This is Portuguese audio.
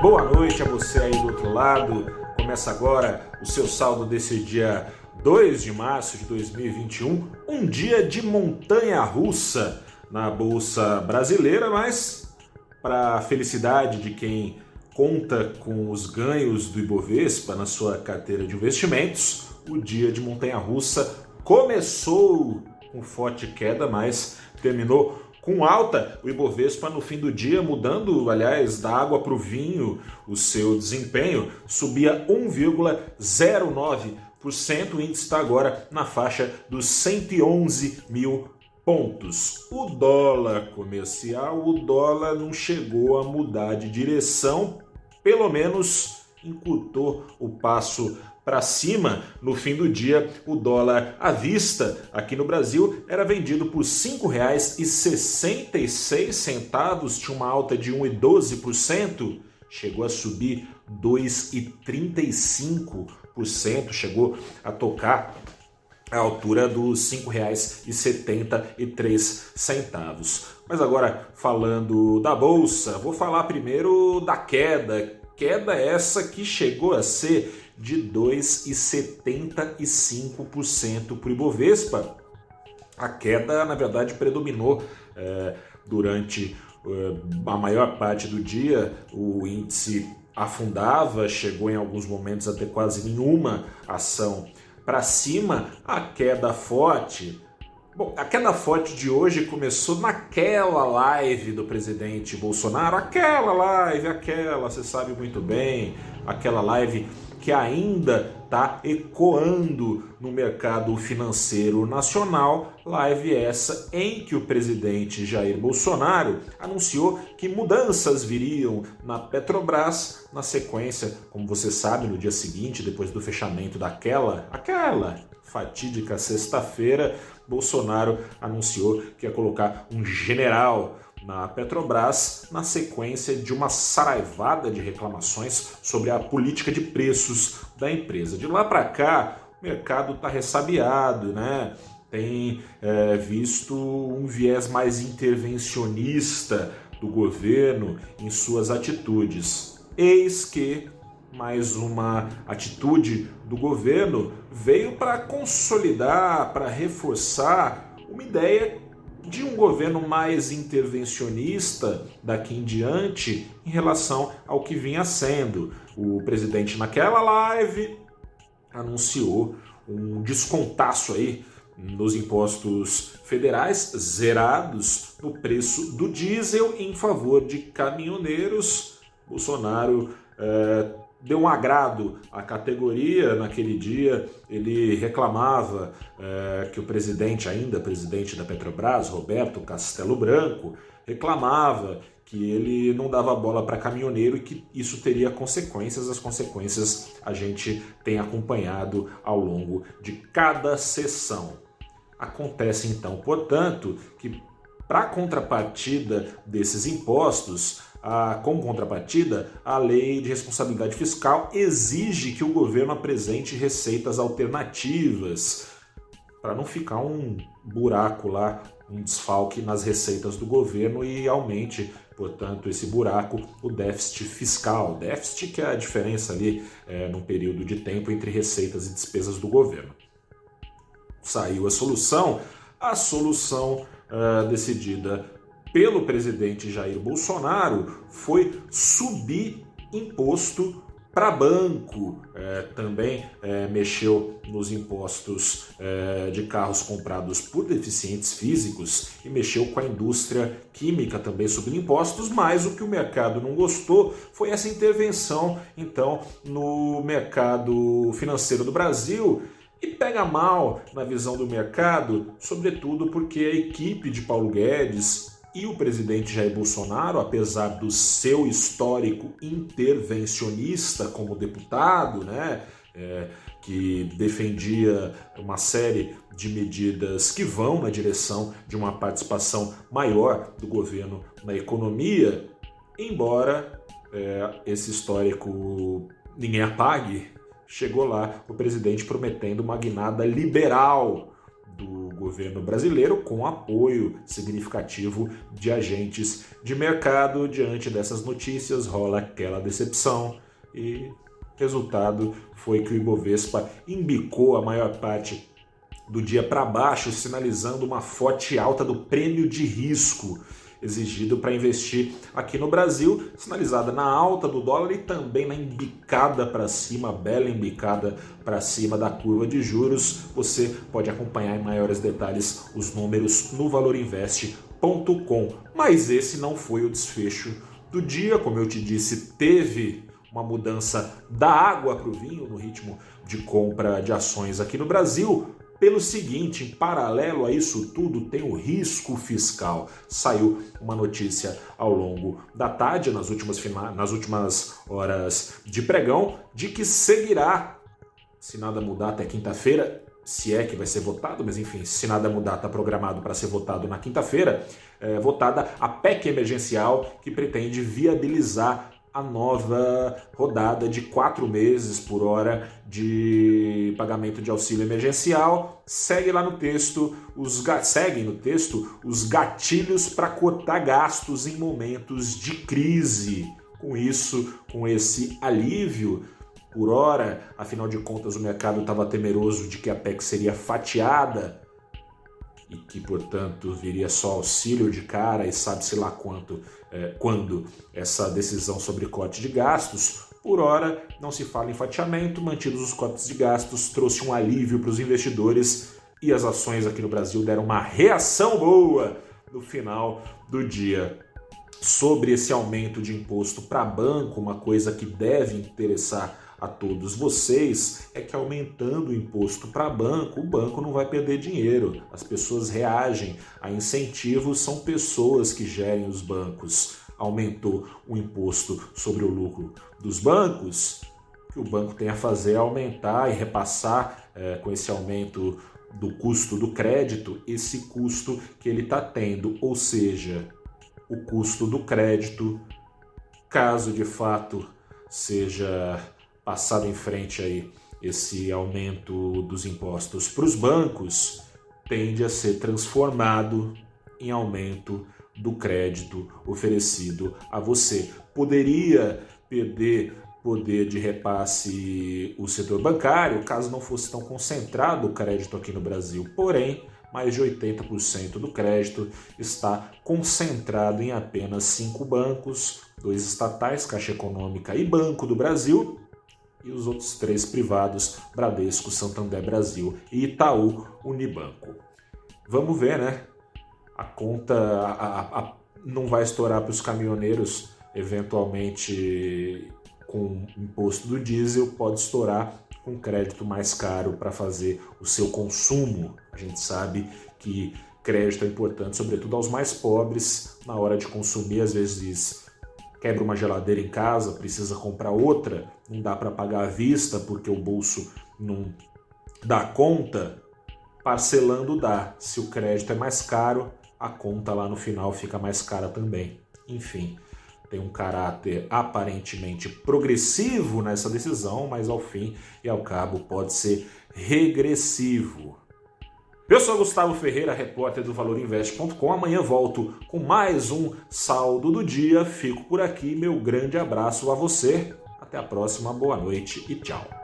Boa noite a você aí do outro lado. Começa agora o seu saldo desse dia 2 de março de 2021, um dia de montanha russa na bolsa brasileira, mas para felicidade de quem conta com os ganhos do Ibovespa na sua carteira de investimentos, o dia de montanha russa começou com forte queda, mas terminou com alta, o Ibovespa no fim do dia, mudando, aliás, da água para o vinho, o seu desempenho subia 1,09%. O índice está agora na faixa dos 111 mil pontos. O dólar comercial, o dólar não chegou a mudar de direção, pelo menos encurtou o passo para cima, no fim do dia, o dólar à vista aqui no Brasil era vendido por R$ 5,66, tinha uma alta de 1,12%, chegou a subir 2,35%, chegou a tocar a altura dos R$ 5,73. Mas agora falando da bolsa, vou falar primeiro da queda, queda essa que chegou a ser de 2,75% para o Ibovespa. A queda, na verdade, predominou é, durante é, a maior parte do dia. O índice afundava, chegou em alguns momentos a ter quase nenhuma ação para cima. A queda forte. Bom, a queda forte de hoje começou naquela live do presidente Bolsonaro, aquela live, aquela, você sabe muito bem, aquela live que ainda está ecoando no mercado financeiro nacional. Live essa em que o presidente Jair Bolsonaro anunciou que mudanças viriam na Petrobras na sequência, como você sabe, no dia seguinte, depois do fechamento daquela, aquela fatídica sexta-feira, Bolsonaro anunciou que ia colocar um general na Petrobras na sequência de uma saraivada de reclamações sobre a política de preços da empresa. De lá para cá, o mercado está ressabiado, né? tem é, visto um viés mais intervencionista do governo em suas atitudes. Eis que mais uma atitude do governo veio para consolidar, para reforçar uma ideia de um governo mais intervencionista daqui em diante em relação ao que vinha sendo. O presidente, naquela live, anunciou um descontaço aí nos impostos federais zerados no preço do diesel em favor de caminhoneiros. Bolsonaro eh, deu um agrado à categoria naquele dia. Ele reclamava é, que o presidente, ainda presidente da Petrobras, Roberto Castelo Branco, reclamava que ele não dava bola para caminhoneiro e que isso teria consequências. As consequências a gente tem acompanhado ao longo de cada sessão. Acontece então, portanto, que para contrapartida desses impostos, a, como contrapartida, a lei de responsabilidade fiscal exige que o governo apresente receitas alternativas para não ficar um buraco lá, um desfalque nas receitas do governo e aumente, portanto, esse buraco, o déficit fiscal. Déficit que é a diferença ali é, num período de tempo entre receitas e despesas do governo. Saiu a solução, a solução uh, decidida pelo presidente Jair Bolsonaro foi subir imposto para banco. É, também é, mexeu nos impostos é, de carros comprados por deficientes físicos e mexeu com a indústria química também sobre impostos, mas o que o mercado não gostou foi essa intervenção então no mercado financeiro do Brasil. E pega mal na visão do mercado, sobretudo porque a equipe de Paulo Guedes e o presidente Jair Bolsonaro, apesar do seu histórico intervencionista como deputado, né, é, que defendia uma série de medidas que vão na direção de uma participação maior do governo na economia, embora é, esse histórico ninguém apague, chegou lá o presidente prometendo uma guinada liberal do governo brasileiro, com apoio significativo de agentes de mercado. Diante dessas notícias, rola aquela decepção e resultado foi que o Ibovespa embicou a maior parte do dia para baixo, sinalizando uma forte alta do prêmio de risco exigido para investir aqui no Brasil, sinalizada na alta do dólar e também na embicada para cima, bela embicada para cima da curva de juros. Você pode acompanhar em maiores detalhes os números no valorinvest.com. Mas esse não foi o desfecho do dia, como eu te disse, teve uma mudança da água para o vinho no ritmo de compra de ações aqui no Brasil, pelo seguinte, em paralelo a isso tudo, tem o risco fiscal. Saiu uma notícia ao longo da tarde, nas últimas, nas últimas horas de pregão, de que seguirá, se nada mudar até quinta-feira, se é que vai ser votado, mas enfim, se nada mudar, está programado para ser votado na quinta-feira, é, votada a PEC emergencial que pretende viabilizar a nova rodada de quatro meses por hora de pagamento de auxílio emergencial. Segue lá no texto os seguem no texto os gatilhos para cortar gastos em momentos de crise. Com isso, com esse alívio por hora, afinal de contas o mercado estava temeroso de que a PEC seria fatiada e que, portanto, viria só auxílio de cara e sabe-se lá quanto, é, quando essa decisão sobre corte de gastos. Por hora, não se fala em fatiamento, mantidos os cortes de gastos, trouxe um alívio para os investidores e as ações aqui no Brasil deram uma reação boa no final do dia. Sobre esse aumento de imposto para banco, uma coisa que deve interessar a todos vocês é que aumentando o imposto para banco, o banco não vai perder dinheiro. As pessoas reagem a incentivos, são pessoas que gerem os bancos. Aumentou o imposto sobre o lucro dos bancos, que o banco tem a fazer é aumentar e repassar é, com esse aumento do custo do crédito, esse custo que ele está tendo, ou seja, o custo do crédito, caso de fato seja passado em frente aí esse aumento dos impostos para os bancos, tende a ser transformado em aumento do crédito oferecido a você. Poderia perder poder de repasse o setor bancário, caso não fosse tão concentrado o crédito aqui no Brasil. Porém, mais de 80% do crédito está concentrado em apenas cinco bancos, dois estatais, Caixa Econômica e Banco do Brasil, e os outros três privados, Bradesco, Santander Brasil e Itaú Unibanco. Vamos ver, né? A conta a, a, a, não vai estourar para os caminhoneiros, eventualmente com imposto do diesel, pode estourar com crédito mais caro para fazer o seu consumo. A gente sabe que crédito é importante, sobretudo aos mais pobres, na hora de consumir, às vezes quebra uma geladeira em casa, precisa comprar outra, não dá para pagar à vista porque o bolso não dá conta, parcelando dá. Se o crédito é mais caro, a conta lá no final fica mais cara também. Enfim, tem um caráter aparentemente progressivo nessa decisão, mas ao fim e ao cabo pode ser regressivo. Eu sou Gustavo Ferreira, repórter do ValorInvest.com. Amanhã volto com mais um saldo do dia. Fico por aqui. Meu grande abraço a você. Até a próxima. Boa noite e tchau.